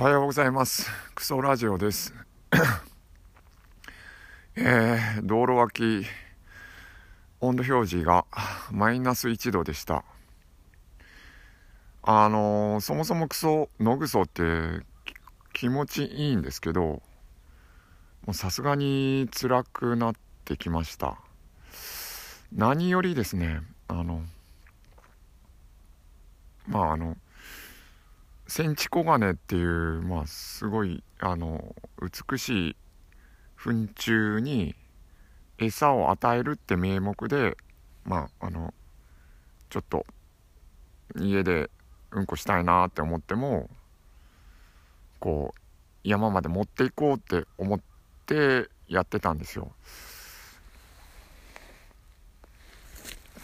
おはようございます。クソラジオです。えー、道路脇温度表示がマイナス1度でした。あのー、そもそもクソ野ぐそって気持ちいいんですけどもうさすがに辛くなってきました。何よりですねあのまああのセンチコガネっていう、まあ、すごいあの美しい糞虫に餌を与えるって名目でまああのちょっと家でうんこしたいなって思ってもこう山まで持っていこうって思ってやってたんですよ。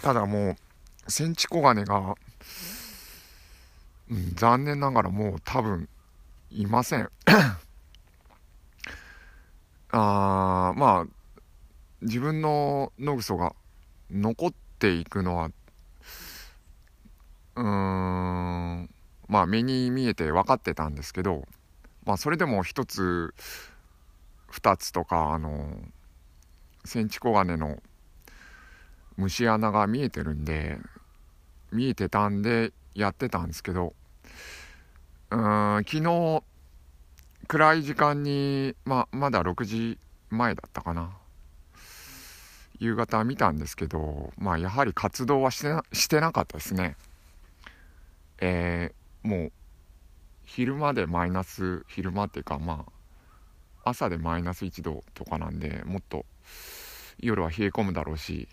ただもうセンチコガネがうん、残念ながらもう多分いません。あまあ自分の野ぐそが残っていくのはうーんまあ目に見えて分かってたんですけどまあそれでも一つ二つとかあのセンチコガネの虫穴が見えてるんで見えてたんでやってたんですけどうーん昨日暗い時間に、ままだ6時前だったかな。夕方見たんですけど、まあ、やはり活動はしてなしてなかったですね。えー、もう昼間でマイナス昼間っていうかまあ朝でマイナス1度とかなんでもっと夜は冷え込むだろうし。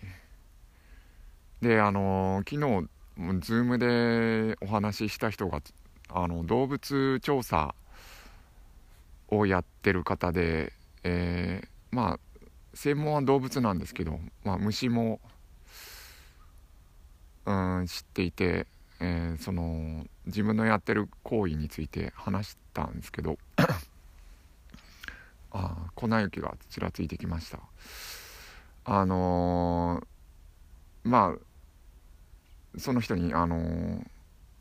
であのー、昨日ズームでお話しした人があの動物調査をやってる方で、えー、まあ専門は動物なんですけど、まあ、虫も、うん、知っていて、えー、その自分のやってる行為について話したんですけどあ粉雪がちらついてきました。あのー、まあその人に、あのー、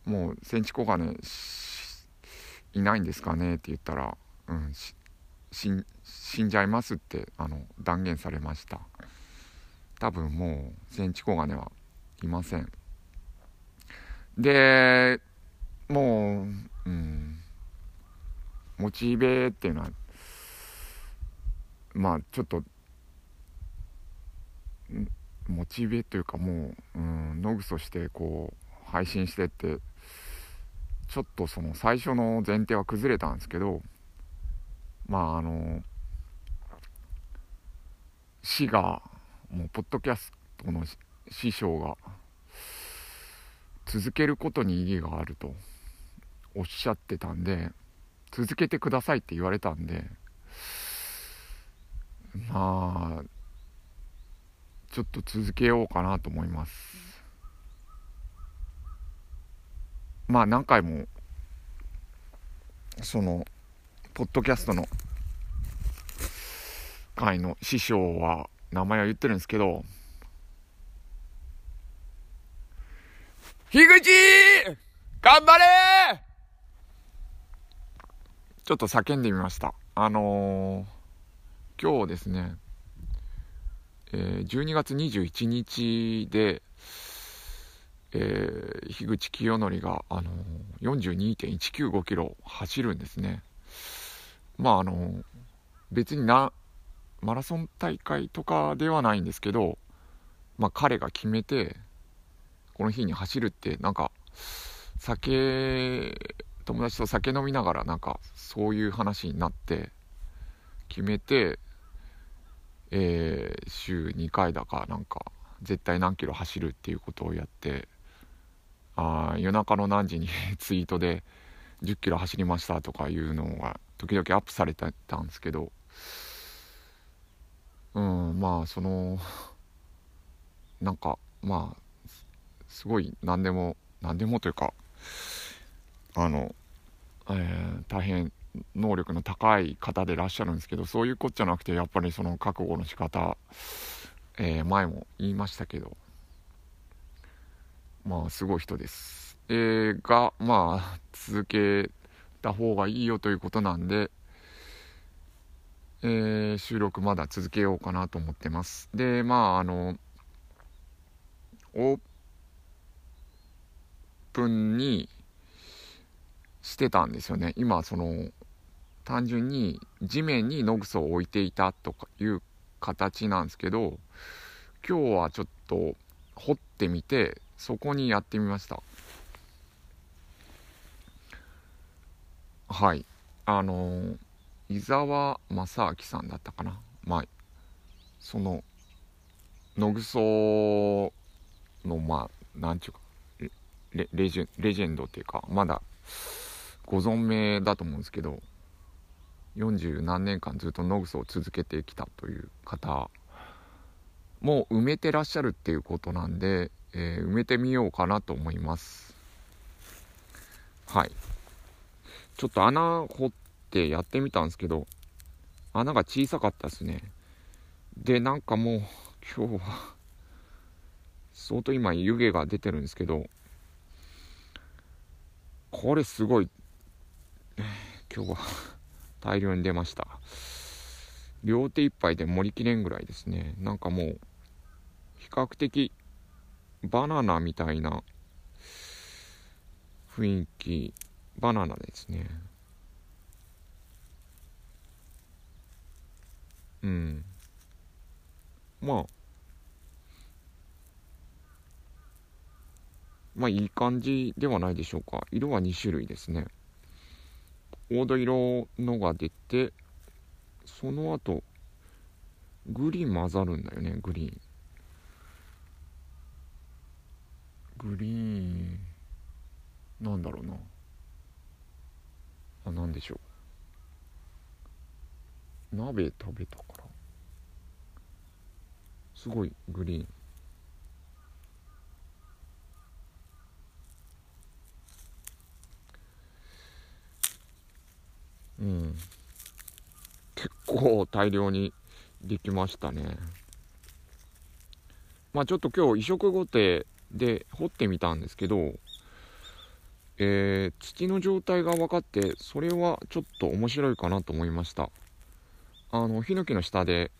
もうセンチコガネいないんですかねって言ったら、うん、死んじゃいますってあの断言されました。多分もうセンチコガネはいません。でもう、うん、モチベっていうのはまあちょっとんモチベというかもう、うん、野ぐそしてこう配信してってちょっとその最初の前提は崩れたんですけどまああの市がもうポッドキャストの師匠が続けることに意義があるとおっしゃってたんで続けてくださいって言われたんでまあちょっと続けようかなと思います。まあ何回もそのポッドキャストの会の師匠は名前は言ってるんですけど樋口!頑張れ!ちょっと叫んでみました。あのー、今日ですねえ、12月21日で、えー、樋口清則が、あのー、42.195キロ走るんですね。まああのー、別になマラソン大会とかではないんですけど、まあ、彼が決めてこの日に走るってなんか酒友達と酒飲みながらなんかそういう話になって決めてえー、週2回だかなんか絶対何キロ走るっていうことをやってあ夜中の何時に ツイートで10キロ走りましたとかいうのが時々アップされてたんですけどうんまあそのなんかまあすごい何でも何でもというかあの、えー、大変能力の高い方でいらっしゃるんですけどそういうこっちゃなくてやっぱりその覚悟の仕方、えー、前も言いましたけどまあすごい人です。えー、がまあ続けた方がいいよということなんで、えー、収録まだ続けようかなと思ってますでまああのオープンにしてたんですよね。今その単純に地面にノグソを置いていたとかいう形なんですけど今日はちょっと掘ってみてそこにやってみました。はい。あの伊沢正明さんだったかな。まその野ぐそのまあなんちゅうかレレジレジェンドっていうかまだご存命だと思うんですけど40何年間ずっと野ぐそを続けてきたという方もう埋めてらっしゃるっていうことなんで、えー、埋めてみようかなと思います。はい。ちょっと穴掘ってやってみたんですけど穴が小さかったですね。でなんかもう今日は相当今湯気が出てるんですけどこれすごい 今日は大量に出ました。両手一杯で盛りきれんぐらいですね。なんかもう比較的バナナみたいな雰囲気バナナですね。うん。まあまあいい感じではないでしょうか。色は2種類ですね。黄土色のが出てその後グリーン混ざるんだよねグリーン。グリーンなんだろうな。あなんでしょう。鍋食べたから。すごいグリーンうん結構大量にできましたね。まあちょっと今日移植後手で掘ってみたんですけど、えー、土の状態が分かってそれはちょっと面白いかなと思いました。あのヒノキの下で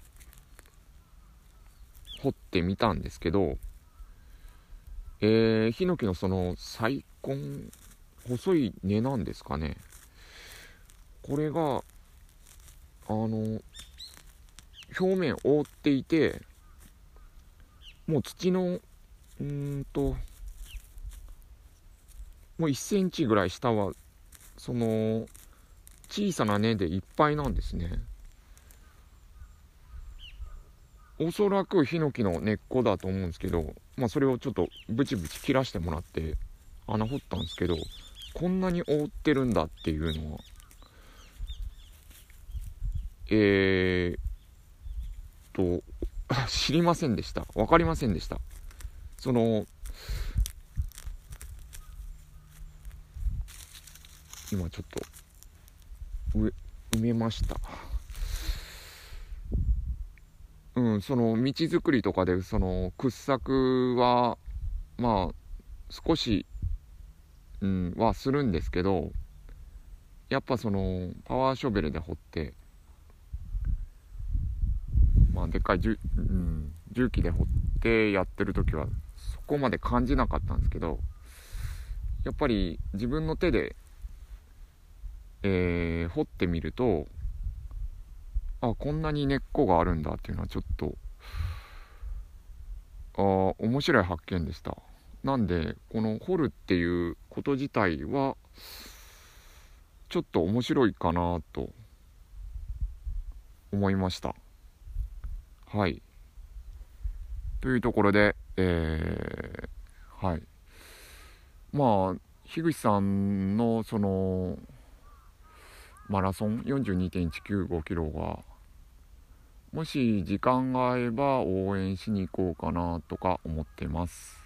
掘ってみたんですけどえー、ヒノキのその細根細い根なんですかね。これがあの表面覆っていてもう土のうんともう1センチぐらい下はその小さな根でいっぱいなんですね。おそらくヒノキの根っこだと思うんですけどまあそれをちょっとブチブチ切らしてもらって穴掘ったんですけどこんなに覆ってるんだっていうのはえー、と 知りませんでした。分かりませんでした。その今ちょっと埋めました。うんその道作りとかでその掘削はまあ少し、うん、はするんですけどやっぱそのパワーショベルで掘ってまあでっかい重,、うん、重機で掘ってやってる時はそこまで感じなかったんですけどやっぱり自分の手で、えー、掘ってみるとあこんなに根っこがあるんだっていうのはちょっとあ面白い発見でした。なんでこの掘るっていうこと自体はちょっと面白いかなと思いました。はい。というところでえー、はい。まあ樋口さんのそのマラソン42.195キロがもし時間が合えば応援しに行こうかなとか思ってます。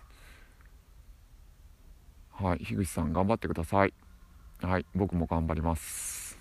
はい。樋口さん頑張ってください。はい。僕も頑張ります。